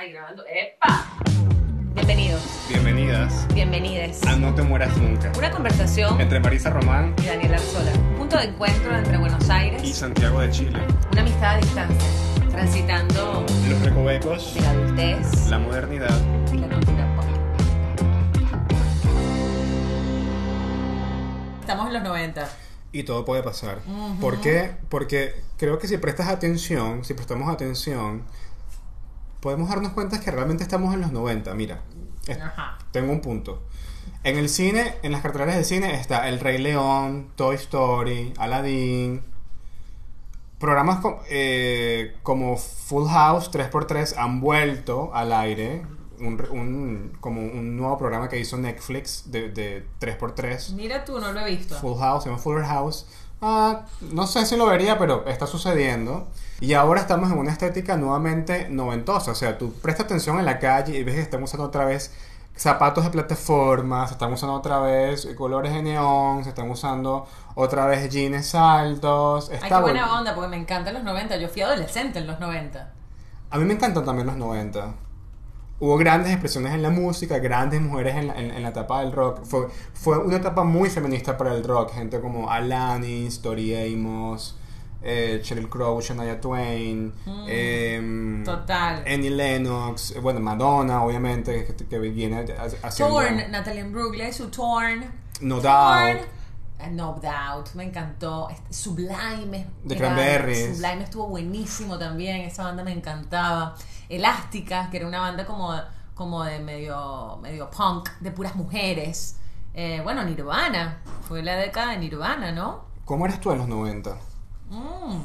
Ay, grabando. ¡Epa! Bienvenidos, Bienvenidas bienvenides. a No te mueras nunca. Una conversación Entre Marisa Román y Daniel Arzola. Punto de encuentro entre Buenos Aires y Santiago de Chile. una amistad a distancia, transitando Los recovecos, de la adultez la modernidad. y la cultura pop. Estamos en los 90. Y todo puede pasar. ¿Por qué? Porque creo que si prestas atención, si prestamos atención, podemos darnos cuenta que realmente estamos en los 90. Mira, es- tengo un punto. En el cine, en las carteleras del cine está El Rey León, Toy Story, Aladdin. Programas eh, como Full House 3x3 han vuelto al aire. Un, re- un- como un nuevo programa que hizo Netflix de, de 3x3. Mira tú, no lo he visto. Full House, se llama Fuller House. Ah, no sé si lo vería, pero está sucediendo. Y ahora estamos en una estética nuevamente noventosa. O sea, tú presta atención en la calle y ves que están usando otra vez zapatos de plataforma, se están usando otra vez colores de neón, se están usando otra vez jeans altos. Ay, Está qué buena onda, porque me encantan los 90. Yo fui adolescente en los 90. A mí me encantan también los 90. Hubo grandes expresiones en la música, grandes mujeres en la, en- en la etapa del rock. Fue, fue una etapa muy feminista para el rock. Gente como Alanis, Tori Amos, eh, Sheryl Crow, Shania Twain, em, Total. Annie Lennox, eh, bueno, Madonna, obviamente, que, que viene haciendo... Torn, Natalie Imbruglia, su Torn. No Torn. Doubt. Eh, No Doubt, me encantó. Sublime. Era- Cranberries. Sublime estuvo buenísimo también, esa banda me encantaba. Elástica, que era una banda como, como de medio, medio punk, de puras mujeres. Eh, bueno, Nirvana, fue la década de Nirvana, ¿no? ¿Cómo eres tú en los 90? Mm.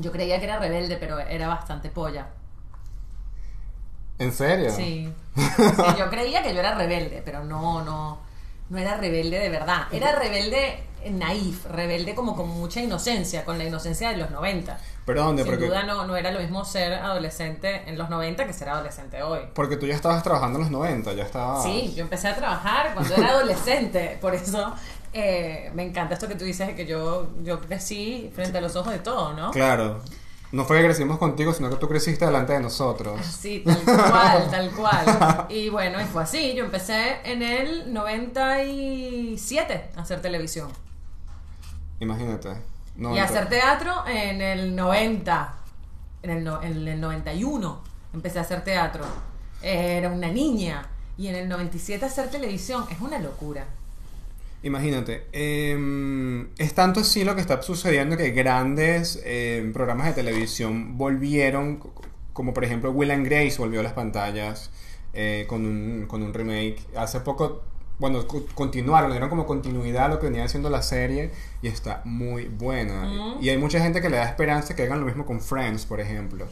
Yo creía que era rebelde, pero era bastante polla. ¿En serio? Sí. Sí, yo creía que yo era rebelde, pero no, no, no era rebelde de verdad. Era rebelde naif, rebelde como con mucha inocencia, con la inocencia de los 90. ¿Pero dónde? Sin Porque, duda no, no era lo mismo ser adolescente en los 90 que ser adolescente hoy. porque tú ya estabas trabajando en los 90, ya estabas... Sí, yo empecé a trabajar cuando era adolescente, por eso eh, me encanta esto que tú dices de que yo, yo crecí frente a los ojos de todo, ¿no? Claro. No fue que crecimos contigo, sino que tú creciste delante de nosotros. Sí, tal cual, tal cual. Y bueno, y fue así. Yo empecé en el 97 a hacer televisión. Imagínate. Y a hacer teatro en el 90. En el, no- en el 91 empecé a hacer teatro. Era una niña. Y en el 97 a hacer televisión. Es una locura. Imagínate. em, es tanto así lo que está sucediendo que grandes em, programas de televisión volvieron, como por ejemplo Will and Grace volvió a las pantallas eh, con, un, con un remake. Hace poco, bueno, co- continuaron, dieron como continuidad a lo que venía haciendo la serie y está muy buena. Y hay mucha gente que le da esperanza que hagan lo mismo con Friends, por ejemplo.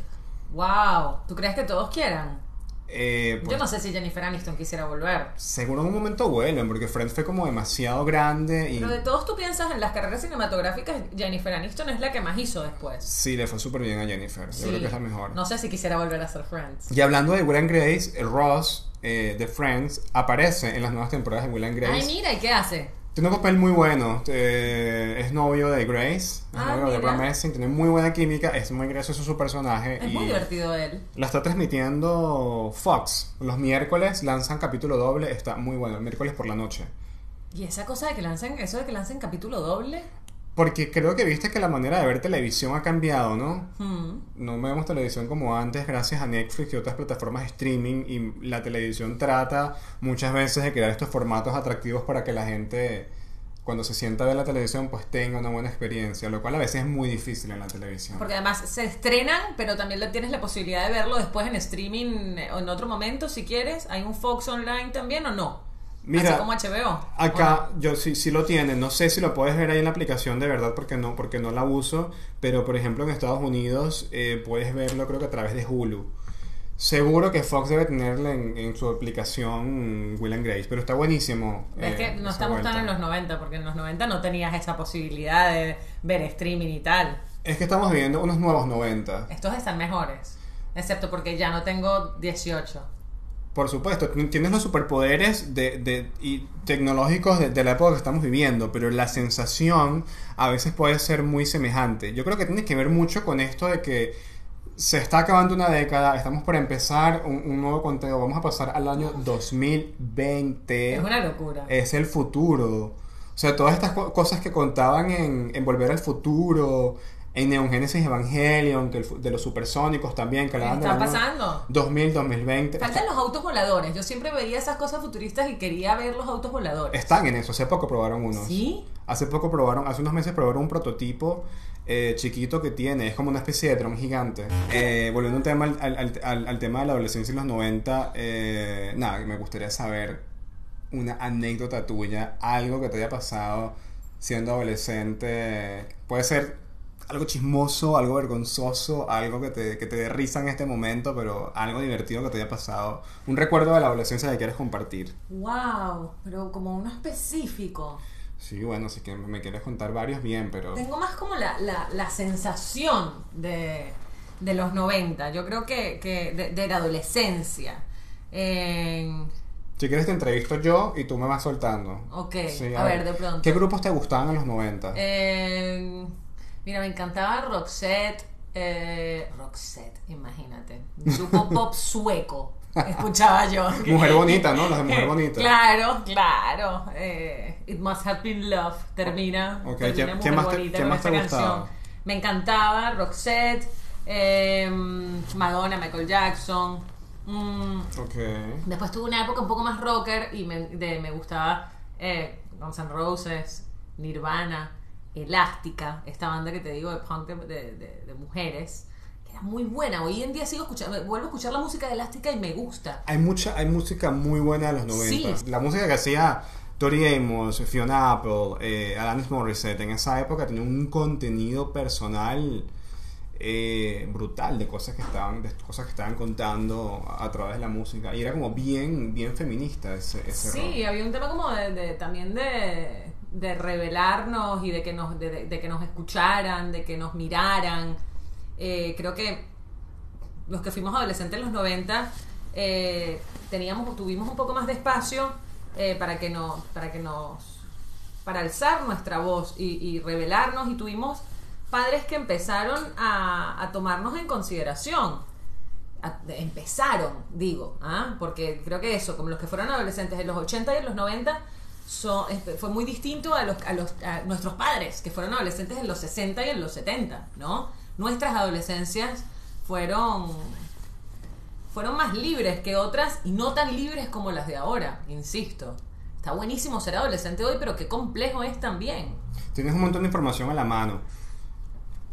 ¡Wow! ¿Tú crees que todos quieran? Eh, pues, Yo no sé si Jennifer Aniston quisiera volver. Seguro en un momento vuelven, porque Friends fue como demasiado grande y... Pero de todos tú piensas en las carreras cinematográficas, Jennifer Aniston es la que más hizo después. Sí, le fue súper bien a Jennifer. Yo creo que es la mejor. No sé si quisiera volver a ser Friends. Y hablando de Will and Grace, Ross eh, de Friends aparece en las nuevas temporadas de Will and Grace. Ay, mira, ¿y qué hace? Tiene un papel muy bueno. eh, es novio de Grace. Es Ah, novio de. Deborah Messing. Tiene muy buena química. Es muy gracioso su personaje. Es y muy divertido él. La está transmitiendo Fox. Los miércoles lanzan capítulo doble. Está muy bueno. El miércoles por la noche. Y esa cosa de que lancen, eso de que lancen capítulo doble. Porque creo que viste que la manera de ver televisión ha cambiado, ¿no? hmm, No vemos televisión como antes gracias a Netflix y otras plataformas de streaming y la televisión trata muchas veces de crear estos formatos atractivos para que la gente cuando se sienta a ver la televisión pues tenga una buena experiencia, lo cual a veces es muy difícil en la televisión. Porque además se estrenan, pero también tienes la posibilidad de verlo después en streaming eh, o en otro momento si quieres. ¿Hay un Fox Online también o no? Mira, Así como HBO. Acá yo sí, sí lo tiene, no sé si lo puedes ver ahí en la aplicación de verdad porque no, porque no la uso, pero por ejemplo en Estados Unidos eh, puedes verlo creo que a través de Hulu. Seguro que Fox debe tenerla en, en su aplicación Will and Grace, pero está buenísimo. Es eh, que no estamos tan vuelta. en los 90, porque en los 90 no tenías esa posibilidad de ver streaming y tal. Es que estamos viviendo unos nuevos 90. Estos están mejores. Excepto porque ya no tengo 18. Por supuesto, tú tienes los superpoderes de, de- y tecnológicos de, de la época que estamos viviendo, pero la sensación a veces puede ser muy semejante. Yo creo que tiene que ver mucho con esto de que Se está acabando una década, estamos por empezar un, un nuevo conteo, vamos a pasar al año 2020. Es una locura. Es el futuro. O sea, todas estas co- cosas que contaban en, en Volver al Futuro, en Neon Genesis Evangelion, que el de los supersónicos también, que ¿Qué hablaban del está pasando? 2000, 2020. Faltan los autos voladores. Yo siempre veía esas cosas futuristas y quería ver los autos voladores. Están en eso, hace poco probaron unos. ¿Sí? Hace poco probaron, hace unos meses probaron un prototipo eh, chiquito que tiene, es como una especie de dron gigante. Eh, volviendo un tema al, al- al- tema de la adolescencia en los 90, eh, nada, me gustaría saber una anécdota tuya, algo que te haya pasado siendo adolescente. Puede ser algo chismoso, algo vergonzoso, algo que te, que te dé risa en este momento, pero algo divertido que te haya pasado. Un recuerdo de la adolescencia que quieres compartir. Wow, pero como uno específico. Sí, bueno, si que me quieres contar varios, bien, pero... Tengo más como la, la, la sensación de, de los 90. Yo creo que, que de, de la adolescencia. Eh, Si quieres te entrevisto yo y tú me vas soltando. ok, Sí, a, ver, de pronto. ¿Qué grupos te gustaban en los 90? Eh, mira, me encantaba Roxette. Eh, Roxette, imagínate. Grupo pop sueco. Escuchaba yo. Mujer bonita, ¿no? Las de Mujer Bonita. Claro, claro. Eh, It Must Have Been Love termina. Ok, termina ¿qué- Mujer qué más te- Bonita qué más te canción. gustaba? Me encantaba Roxette, eh, Madonna, Michael Jackson. mm, Ok. Después tuve una época un poco más rocker y me, de- me gustaba eh, Guns N' Roses, Nirvana, Elástica, esta banda que te digo de punk de, de- de- de mujeres, que era muy buena. Hoy en día sigo escuchando, vuelvo a escuchar la música de Elástica y me gusta. Hay mucha, hay música muy buena de los 90. Sí. La música que hacía Tori Amos, Fiona Apple, eh, Alanis Morissette en esa época tenía un contenido personal eh, brutal de cosas que estaban, de cosas que estaban contando a, a través de la música. Y era como bien, bien feminista ese, ese Sí, rock. había un tema como de, de- también de, de revelarnos y de que nos, de, de- que nos escucharan, de que nos miraran. Eh, creo que los que fuimos adolescentes en los 90 eh, teníamos, tuvimos un poco más de espacio eh, para que nos, para que nos, para alzar nuestra voz y, revelarnos y tuvimos padres que empezaron a, a tomarnos en consideración empezaron, digo, ¿ah? porque creo que eso, como los que fueron adolescentes en los 80 y en los 90, son, este, fue muy distinto a, los, a, los, a nuestros padres, que fueron adolescentes en los 60 y en los 70, ¿no? Nuestras adolescencias fueron, fueron más libres que otras y no tan libres como las de ahora, insisto. Está buenísimo ser adolescente hoy, pero qué complejo es también. Tienes un montón de información a la mano.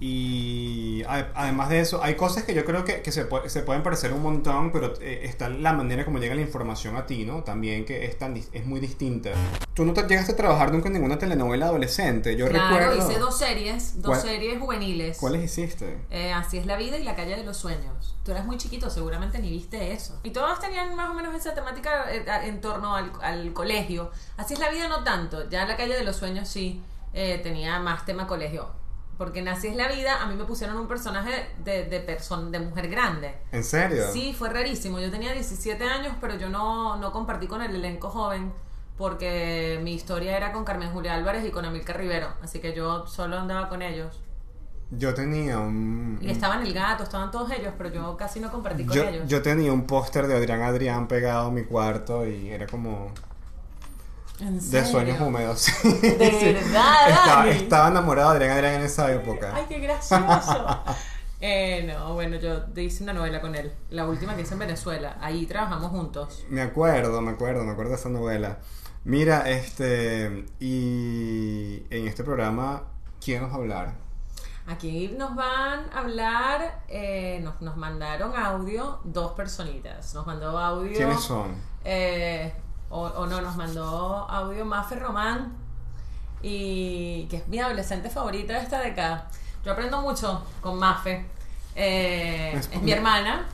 Y además de eso, hay cosas que yo creo que, que se, pu- se pueden parecer un montón, pero eh, está la manera como llega la información a ti, ¿no? También que es, tan, es muy distinta. Tú no te llegaste a trabajar nunca en ninguna telenovela adolescente. Yo claro, recuerdo. hice dos series, dos ¿Cuál- series juveniles. ¿Cuáles hiciste? Eh, Así es la vida y la calle de los sueños. Tú eras muy chiquito, seguramente ni viste eso. Y todas tenían más o menos esa temática eh, en torno al, al colegio. Así es la vida no tanto. Ya la calle de los sueños sí eh, tenía más tema colegio. Porque en Así es la vida a mí me pusieron un personaje de, de, person- de mujer grande. ¿En serio? Sí, fue rarísimo. Yo tenía 17 años, pero yo no, no compartí con el elenco joven porque mi historia era con Carmen Julia Álvarez y con Amilcar Rivero. Así que yo solo andaba con ellos. Yo tenía un. Y estaban el gato, estaban todos ellos, pero yo casi no compartí con yo, ellos. yo tenía un póster de Adrián Adrián pegado en mi cuarto y era como ¿En de sueños húmedos. De verdad, estaba, enamorado de Adrián Adrián en esa época. Ay, qué gracioso. eh, no, bueno, yo hice una novela con él, la última que hice en Venezuela. Ahí trabajamos juntos. Me acuerdo, me acuerdo, me acuerdo de esa novela. Mira, este, y en este programa, ¿quién nos va a hablar? Aquí nos van a hablar, eh, nos, nos mandaron audio dos personitas. Nos mandó audio. ¿Quiénes son? Eh, o, o no, nos mandó audio Mafe Román, y que es mi adolescente favorita de esta década. Yo aprendo mucho con Mafe. Eh, Es- es, mi hermana.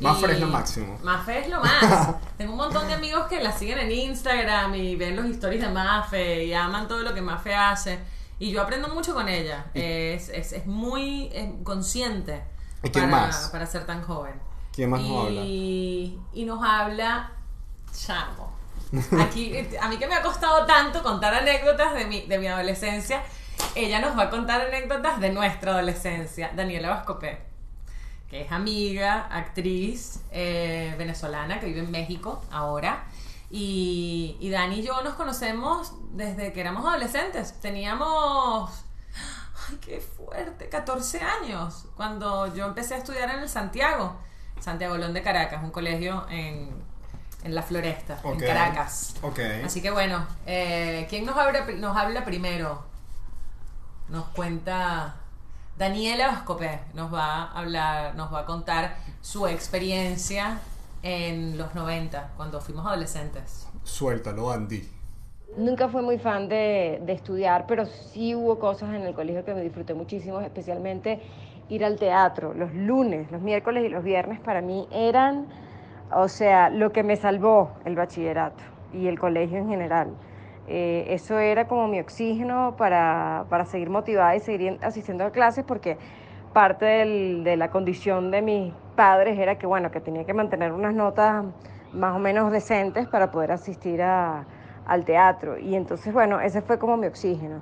Mafe y- es lo máximo. Mafe es lo más. Tengo un montón de amigos que la siguen en Instagram y ven los stories de Mafe y aman todo lo que Mafe hace. Y yo aprendo mucho con ella. Es, es, es muy consciente ¿Y quién para, más? para ser tan joven. ¿Quién más nos habla? y, y nos habla Chamo. Aquí, a mí que me ha costado tanto contar anécdotas de mi, de mi adolescencia, ella nos va a contar anécdotas de nuestra adolescencia. Daniela Vascopé, que es amiga, actriz eh, venezolana que vive en México ahora. Y, y Dani y yo nos conocemos desde que éramos adolescentes. Teníamos, ay, qué fuerte, 14 años, cuando yo empecé a estudiar en el Santiago, Santiago Lón de Caracas, un colegio en, en La Floresta, en Caracas. Ok. Así que bueno, eh, ¿quién nos habla, nos habla primero? Nos cuenta Daniela Vascopé, nos va a hablar, nos va a contar su experiencia en los 90, cuando fuimos adolescentes. Suéltalo, Andy. Nunca fui muy fan de, de estudiar, pero sí hubo cosas en el colegio que me disfruté muchísimo, especialmente ir al teatro. Los lunes, los miércoles y los viernes para mí eran, o sea, lo que me salvó el bachillerato y el colegio en general. Eh, eso era como mi oxígeno para, para seguir motivada y seguir asistiendo a clases porque parte de la condición de mis padres era que, bueno, que tenía que mantener unas notas más o menos decentes para poder asistir al teatro. Y entonces, bueno, ese fue como mi oxígeno.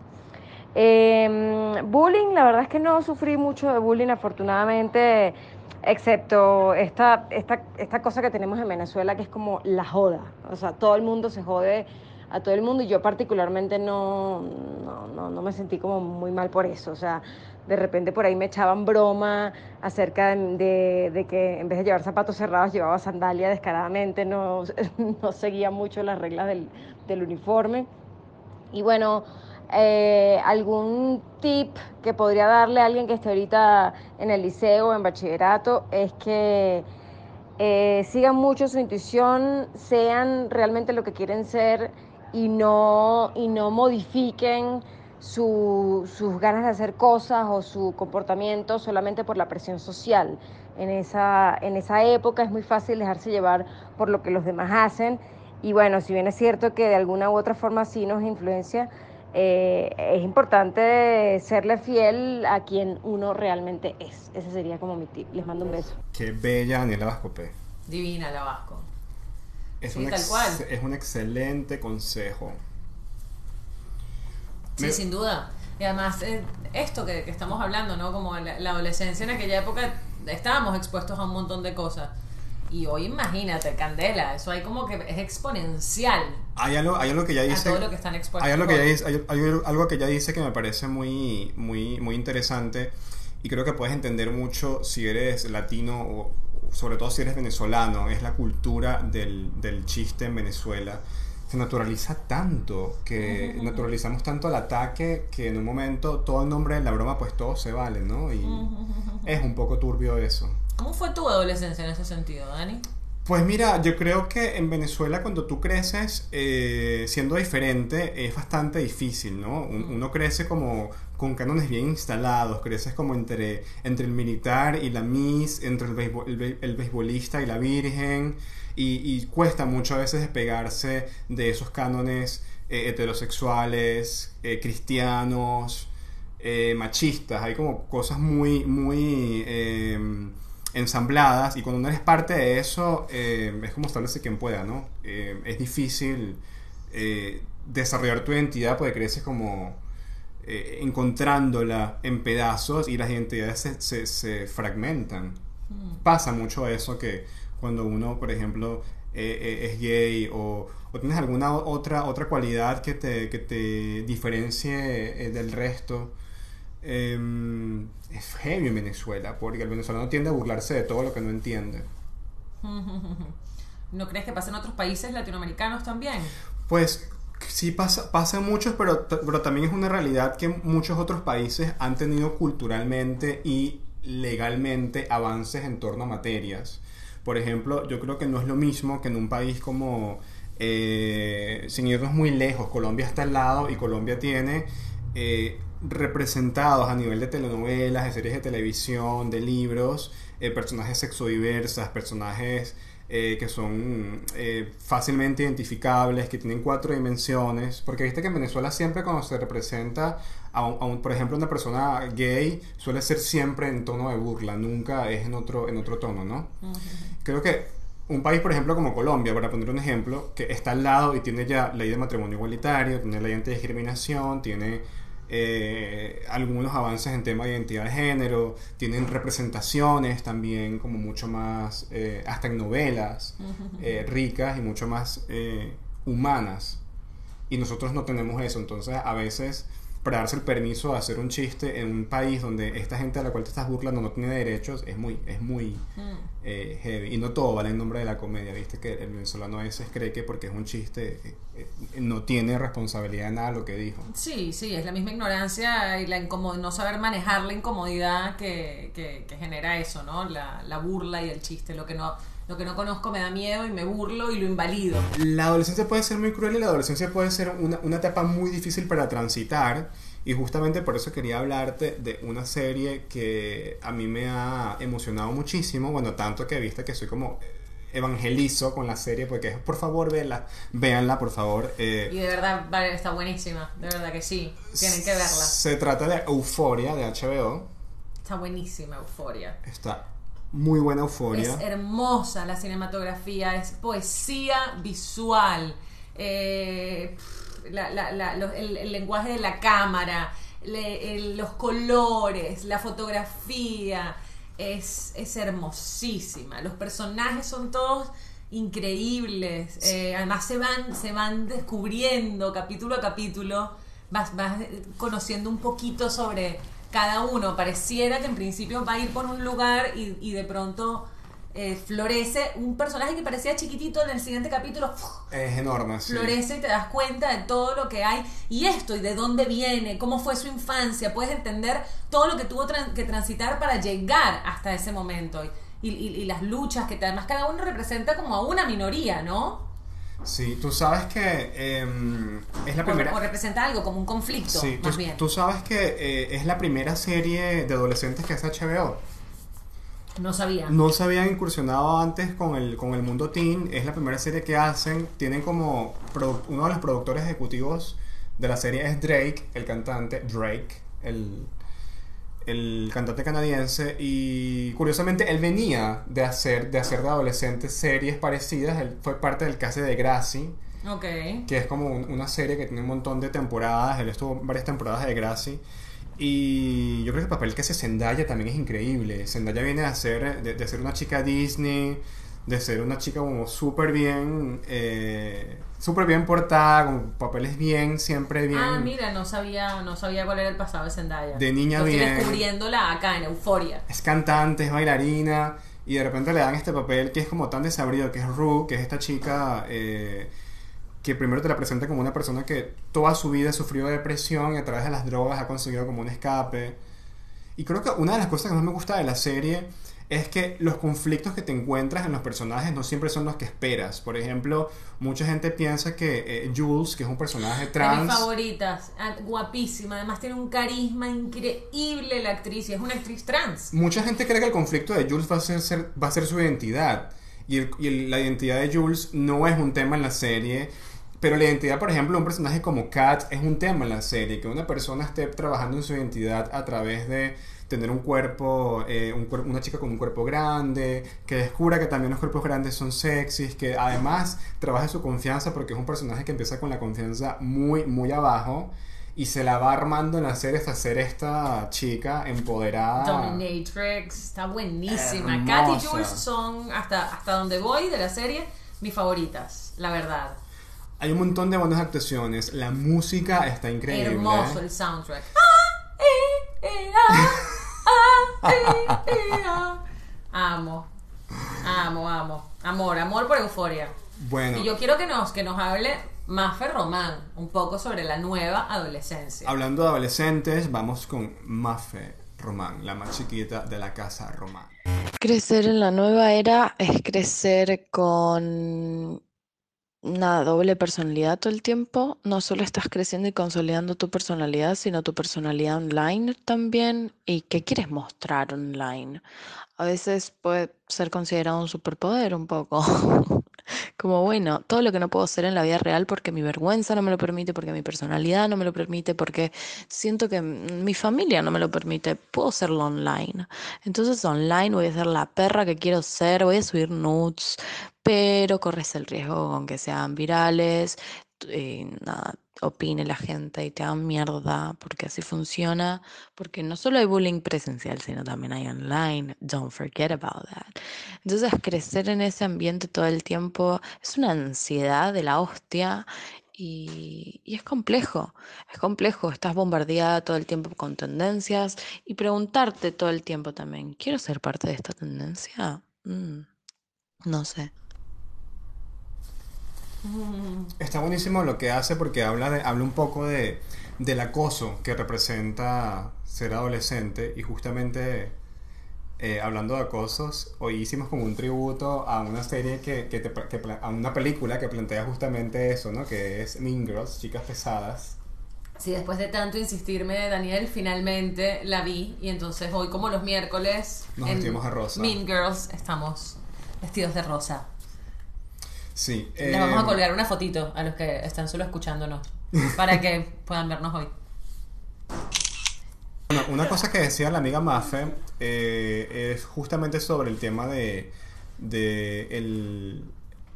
Eh, bullying, la verdad es que no sufrí mucho de bullying, afortunadamente, excepto esta, esta, esta cosa que tenemos en Venezuela, que es como la joda. O sea, todo el mundo se jode a todo el mundo y yo particularmente no, no, no, no me sentí como muy mal por eso. O sea, de repente por ahí me echaban broma acerca de, de- que en vez de llevar zapatos cerrados llevaba sandalia descaradamente, no, no seguía mucho las reglas del, del uniforme. Y bueno, eh, algún tip que podría darle a alguien que esté ahorita en el liceo o en bachillerato es que eh, sigan mucho su intuición, sean realmente lo que quieren ser y no, y no modifiquen su- sus ganas de hacer cosas o su comportamiento solamente por la presión social. En esa, en esa época es muy fácil dejarse llevar por lo que los demás hacen y bueno, si bien es cierto que de alguna u otra forma sí nos influencia, eh, es importante serle fiel a quien uno realmente es. Ese sería como mi tip. Les mando un beso. Qué bella Daniela Vascopé. Divina la Vasco. Es, Sí, un tal ex- cual. es un excelente consejo. Sí, Me- sin duda. Y además, eh, esto que, que estamos hablando, ¿no? Como la, la adolescencia en aquella época estábamos expuestos a un montón de cosas. Y hoy imagínate, Candela, eso hay como que es exponencial Hay algo, hay algo que ya dice. todo lo que están. Hay algo que ella dice, hay, hay algo que ella dice que me parece muy, muy, muy interesante y creo que puedes entender mucho si eres latino o sobre todo si eres venezolano, es la cultura del, del chiste en Venezuela. Se naturaliza tanto, que naturalizamos tanto el ataque que en un momento todo el nombre de la broma pues todo se vale, ¿no? Y es un poco turbio eso. ¿Cómo fue tu adolescencia en ese sentido, Dani? Pues mira, yo creo que en Venezuela cuando tú creces eh, siendo diferente es bastante difícil, ¿no? Un- Uno crece como con cánones bien instalados, creces como entre, entre el militar y la miss, entre el, beisbo- el, be- el beisbolista y la virgen, y, y cuesta mucho a veces despegarse de esos cánones eh, heterosexuales, eh, cristianos, machistas, hay como cosas muy, muy... ensambladas y cuando no eres parte de eso eh, es como establece quien pueda, ¿no? Eh, es difícil eh, desarrollar tu identidad porque creces como eh, encontrándola en pedazos y las identidades se, se- se fragmentan. Pasa mucho eso que cuando uno, por ejemplo, es gay o, o tienes alguna otra, otra cualidad que te, que te diferencie del resto. Eh, es heavy en Venezuela, porque el venezolano tiende a burlarse de todo lo que no entiende. ¿No crees que pasa en otros países latinoamericanos también? Pues sí pasa, pasa en muchos, pero, pero también es una realidad que muchos otros países han tenido culturalmente y legalmente avances en torno a materias. Por ejemplo, yo creo que no es lo mismo que en un país como, eh, sin irnos muy lejos, Colombia está al lado y Colombia tiene eh, representados a nivel de telenovelas, de series de televisión, de libros, eh, personajes sexodiversas, personajes eh, que son eh, fácilmente identificables, que tienen cuatro dimensiones, porque viste que en Venezuela siempre cuando se representa a, un- a un- por ejemplo, una persona gay, suele ser siempre en tono de burla, nunca es en otro, en otro tono, ¿no? Creo que un país, por ejemplo, como Colombia, para poner un ejemplo, que está al lado y tiene ya ley de matrimonio igualitario, tiene ley antidiscriminación, tiene eh, algunos avances en tema de identidad de género, tienen representaciones también como mucho más, eh, hasta en novelas, eh, ricas y mucho más humanas. Y nosotros no tenemos eso, entonces a veces el permiso de hacer un chiste en un país donde esta gente a la cual te estás burlando no tiene derechos, es muy, es muy Mm. eh, heavy. Y no todo vale en nombre de la comedia, viste que el venezolano a veces cree que porque es un chiste eh, no tiene responsabilidad de nada lo que dijo. Sí, sí, es la misma ignorancia y la no saber manejar la incomodidad que, que- que genera eso, ¿no? La, la burla y el chiste. Lo que no, lo que no conozco me da miedo y me burlo y lo invalido. La adolescencia puede ser muy cruel y la adolescencia puede ser una, una etapa muy difícil para transitar. Y justamente por eso quería hablarte de una serie que a mí me ha emocionado muchísimo. Bueno, tanto que viste que soy como evangelizo con la serie, porque es, por favor, véanla, véanla, por favor. eh, Y de verdad vale, está buenísima, de verdad que sí. Tienen que verla. Se trata de Euforia de HBO. Está buenísima, Euforia. Está muy buena Euforia. Es hermosa la cinematografía, es poesía visual, eh, pff, la- la- la- lo- el, el lenguaje de la cámara, le- el- los colores, la fotografía, es, es hermosísima. Los personajes son todos increíbles, eh, además se van, se van descubriendo capítulo a capítulo, vas, vas conociendo un poquito sobre cada uno. Pareciera que en principio va a ir por un lugar y, y de pronto eh, florece un personaje que parecía chiquitito en el siguiente capítulo. Es enorme, sí. Florece y te das cuenta de todo lo que hay y esto y de dónde viene, cómo fue su infancia, puedes entender todo lo que tuvo que transitar para llegar hasta ese momento y, y- las luchas que te- además cada uno representa como a una minoría, ¿no? Sí, tú sabes que em, es la primera... o representa algo como un conflicto, Sí, más tú, bien. tú sabes que eh, es la primera serie de adolescentes que hace HBO. No sabía. No se habían incursionado antes con el, con el mundo teen. Es la primera serie que hacen. Tienen como uno de los productores ejecutivos de la serie es Drake, el cantante Drake, el, el cantante canadiense. Y curiosamente él venía de hacer de hacer de adolescentes series parecidas. Él fue parte del caso de Gracie Ok. que es como un- una serie que tiene un montón de temporadas. Él estuvo varias temporadas de Gracie. Y yo creo que el papel que hace Zendaya también es increíble. Zendaya viene de ser, de, de ser una chica Disney, de ser una chica como súper bien, eh, súper bien portada, con papeles bien, siempre bien. Ah, mira, no sabía, no sabía cuál era el pasado de Zendaya. De niña bien. descubriéndola acá en Euforia. Es cantante, es bailarina, y de repente le dan este papel que es como tan desabrido, que es Rue, que es esta chica eh, que primero te la presenta como una persona que toda su vida sufrió depresión y a través de las drogas ha conseguido como un escape. Y creo que una de las cosas que más me gusta de la serie es que los conflictos que te encuentras en los personajes no siempre son los que esperas. Por ejemplo, mucha gente piensa que eh, Jules, que es un personaje De mis trans, favoritas. Ah, Guapísima. Además tiene un carisma increíble la actriz. Y es una actriz trans. Mucha gente cree que el conflicto de Jules va a ser, ser- va a ser su identidad. Y, el- y el- la identidad de Jules no es un tema en la serie. Pero la identidad, por ejemplo, de un personaje como Kat es un tema en la serie. Que una persona esté trabajando en su identidad a través de tener un cuerpo, eh, un cuer- una chica con un cuerpo grande, que descubra que también los cuerpos grandes son sexys, que además trabaje su confianza porque es un personaje que empieza con la confianza muy, muy abajo y se la va armando en serie hasta ser esta chica empoderada. Dominatrix. Está buenísima. Hermosa. Kat y Jules son, hasta, hasta donde voy de la serie, mis favoritas. La verdad. Hay un montón de buenas actuaciones. La música está increíble. Hermoso el soundtrack. Ah, eh, eh, ah, ah, eh, eh, ah. Amo. Amo, amo. Amor, amor por euforia. Bueno, Y yo quiero que nos, que nos hable Mafe Román un poco sobre la nueva adolescencia. hablando de adolescentes, vamos con Mafe Román, la más chiquita de la casa Román. Crecer en la nueva era es crecer con una doble personalidad todo el tiempo. No solo estás creciendo y consolidando tu personalidad, sino tu personalidad online también. ¿Y qué quieres mostrar online? A veces puede ser considerado un superpoder un poco. Como bueno, todo lo que no puedo hacer en la vida real porque mi vergüenza no me lo permite, porque mi personalidad no me lo permite, porque siento que mi familia no me lo permite, puedo hacerlo online. Entonces online voy a ser la perra que quiero ser, voy a subir nudes, pero corres el riesgo con que sean virales. eh, opine la gente y te hagan mierda, porque así funciona, porque no solo hay bullying presencial, sino también hay online, don't forget about that. Entonces crecer en ese ambiente todo el tiempo es una ansiedad de la hostia y, y, es complejo, es complejo, estás bombardeada todo el tiempo con tendencias y preguntarte todo el tiempo también, ¿quiero ser parte de esta tendencia? Mm, no sé. Está buenísimo lo que hace porque habla, de, habla un poco de, del acoso que representa ser adolescente y justamente eh, hablando de acosos, hoy hicimos como un tributo a una serie que, que, te, que, a una película que plantea justamente eso, ¿no? Que es Mean Girls, Chicas Pesadas. Sí, después de tanto insistirme, Daniel, finalmente la vi y entonces hoy como los miércoles nos vestimos de rosa. Mean Girls estamos vestidos de rosa. Sí. Les vamos a em, colgar una fotito a los que están solo escuchándonos para que puedan vernos hoy. Bueno, una cosa que decía la amiga Mafe eh, es justamente sobre el tema de, de el,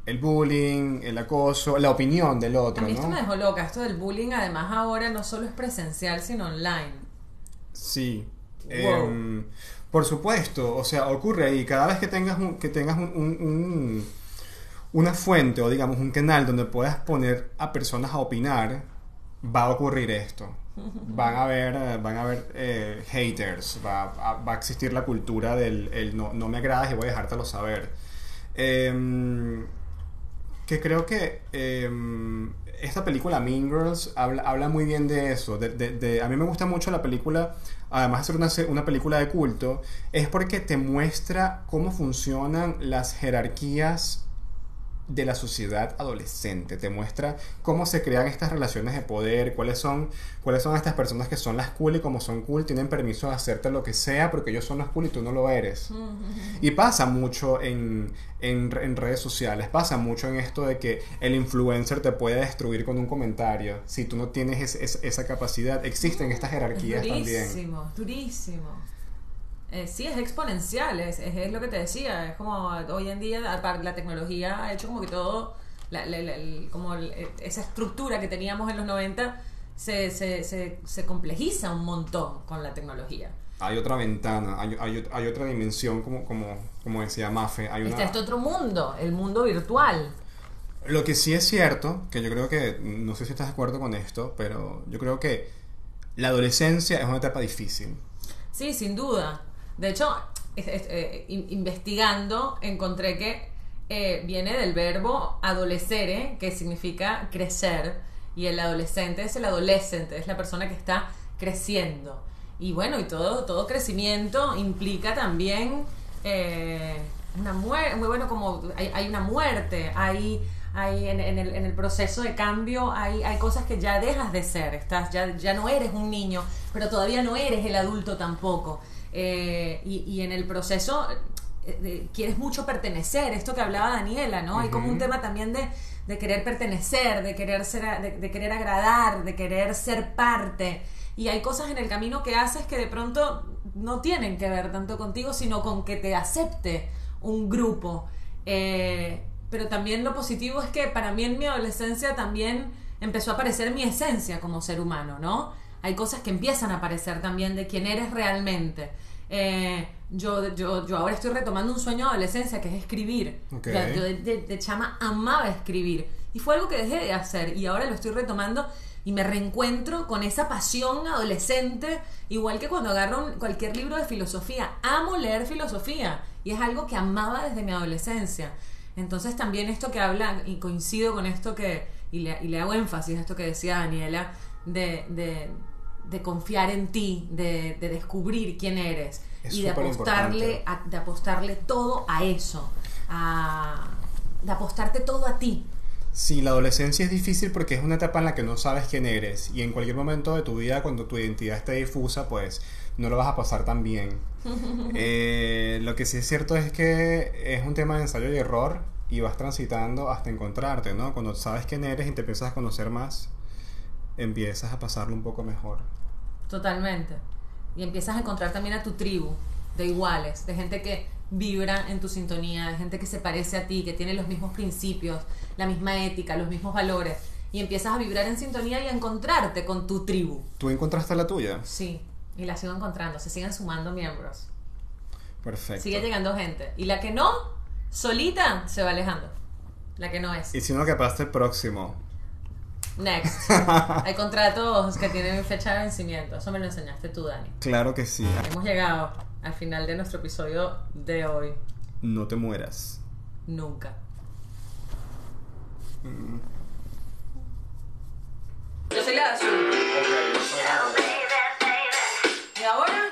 el, bullying, el acoso, la opinión del otro. A mí esto ¿no? me dejó loca. Esto del bullying, además, ahora no solo es presencial, sino online. Sí. Eh, por supuesto, o sea, ocurre ahí. Cada vez que tengas un, que tengas un, un una fuente o digamos un canal donde puedas poner a personas a opinar, va a ocurrir esto. Van a haber, eh, van a haber eh, haters, va a, va a, existir la cultura del el no, no, me agradas y voy a dejártelo saber. Eh, que creo que eh, esta película Mean Girls habla, habla muy bien de eso. De, de, de, a mí me gusta mucho la película, además de ser una, una película de culto, es porque te muestra cómo funcionan las jerarquías de la sociedad adolescente. Te muestra cómo se crean estas relaciones de poder, cuáles son, cuáles son estas personas que son las cool y como son cool tienen permiso de hacerte lo que sea porque ellos son las cool y tú no lo eres. Y pasa mucho en, en, en, redes sociales, pasa mucho en esto de que el influencer te puede destruir con un comentario si tú no tienes es, es, esa capacidad. Existen estas jerarquías durísimo, también. Durísimo, durísimo. Eh, sí, es exponencial, es, es, es, lo que te decía, es como hoy en día la tecnología ha hecho como que todo, la, la, la, como esa estructura que teníamos en los 90 se, se, se, se, complejiza un montón con la tecnología. Hay otra ventana, hay, hay, hay otra dimensión, como, como, como decía Mafe. Hay una... Está este otro mundo, el mundo virtual. Lo que sí es cierto, que yo creo que, no sé si estás de acuerdo con esto, pero yo creo que la adolescencia es una etapa difícil. Sí, sin duda. De hecho, eh, investigando encontré que eh, viene del verbo adolescere, que significa crecer, y el adolescente es el adolescente, es la persona que está creciendo. Y bueno, y todo, todo crecimiento implica también eh, una muerte, muy bueno, como hay, hay una muerte, hay hay en, en, el, en, el, proceso de cambio hay, hay cosas que ya dejas de ser, estás, ya, ya no eres un niño, pero todavía no eres el adulto tampoco. Eh, y, y, en el proceso eh, quieres mucho pertenecer, esto que hablaba Daniela, ¿no? Uh -huh. Hay como un tema también de, de querer pertenecer, de querer, ser, de, de, querer agradar, de querer ser parte. Y hay cosas en el camino que haces que de pronto no tienen que ver tanto contigo, sino con que te acepte un grupo. Eh, pero también lo positivo es que para mí en mi adolescencia también empezó a aparecer mi esencia como ser humano, ¿no? Hay cosas que empiezan a aparecer también de quién eres realmente. Eh, yo, yo, yo ahora estoy retomando un sueño de adolescencia que es escribir. Okay. Yo de, de, de, chama amaba escribir. Y fue algo que dejé de hacer y ahora lo estoy retomando y me reencuentro con esa pasión adolescente, igual que cuando agarro cualquier libro de filosofía. Amo leer filosofía y es algo que amaba desde mi adolescencia. Entonces también esto que habla, y coincido con esto que, y le, y le hago énfasis a esto que decía Daniela, de, de, de confiar en ti, de, de, descubrir quién eres es y de apostarle, a, de apostarle todo a eso, a, de apostarte todo a ti. Sí, la adolescencia es difícil porque es una etapa en la que no sabes quién eres y en cualquier momento de tu vida cuando tu identidad esté difusa pues no lo vas a pasar tan bien. eh, lo que sí es cierto es que es un tema de ensayo y error y vas transitando hasta encontrarte, ¿no? Cuando sabes quién eres y te empiezas a conocer más, empiezas a pasarlo un poco mejor. Totalmente. Y empiezas a encontrar también a tu tribu de iguales, de gente que vibra en tu sintonía, de gente que se parece a ti, que tiene los mismos principios, la misma ética, los mismos valores. y empiezas a vibrar en sintonía y a encontrarte con tu tribu. ¿Tú encontraste la tuya? Sí, y la sigo encontrando, se siguen sumando miembros. Perfecto. Sigue llegando gente. Y la que no, solita, se va alejando. La que no es. Y si no, que pase el próximo. Next. Hay contratos que tienen fecha de vencimiento. Eso me lo enseñaste tú, Dani. Claro que sí. Hemos llegado al final de nuestro episodio de hoy. No te mueras. Nunca. Yo soy la azul. Y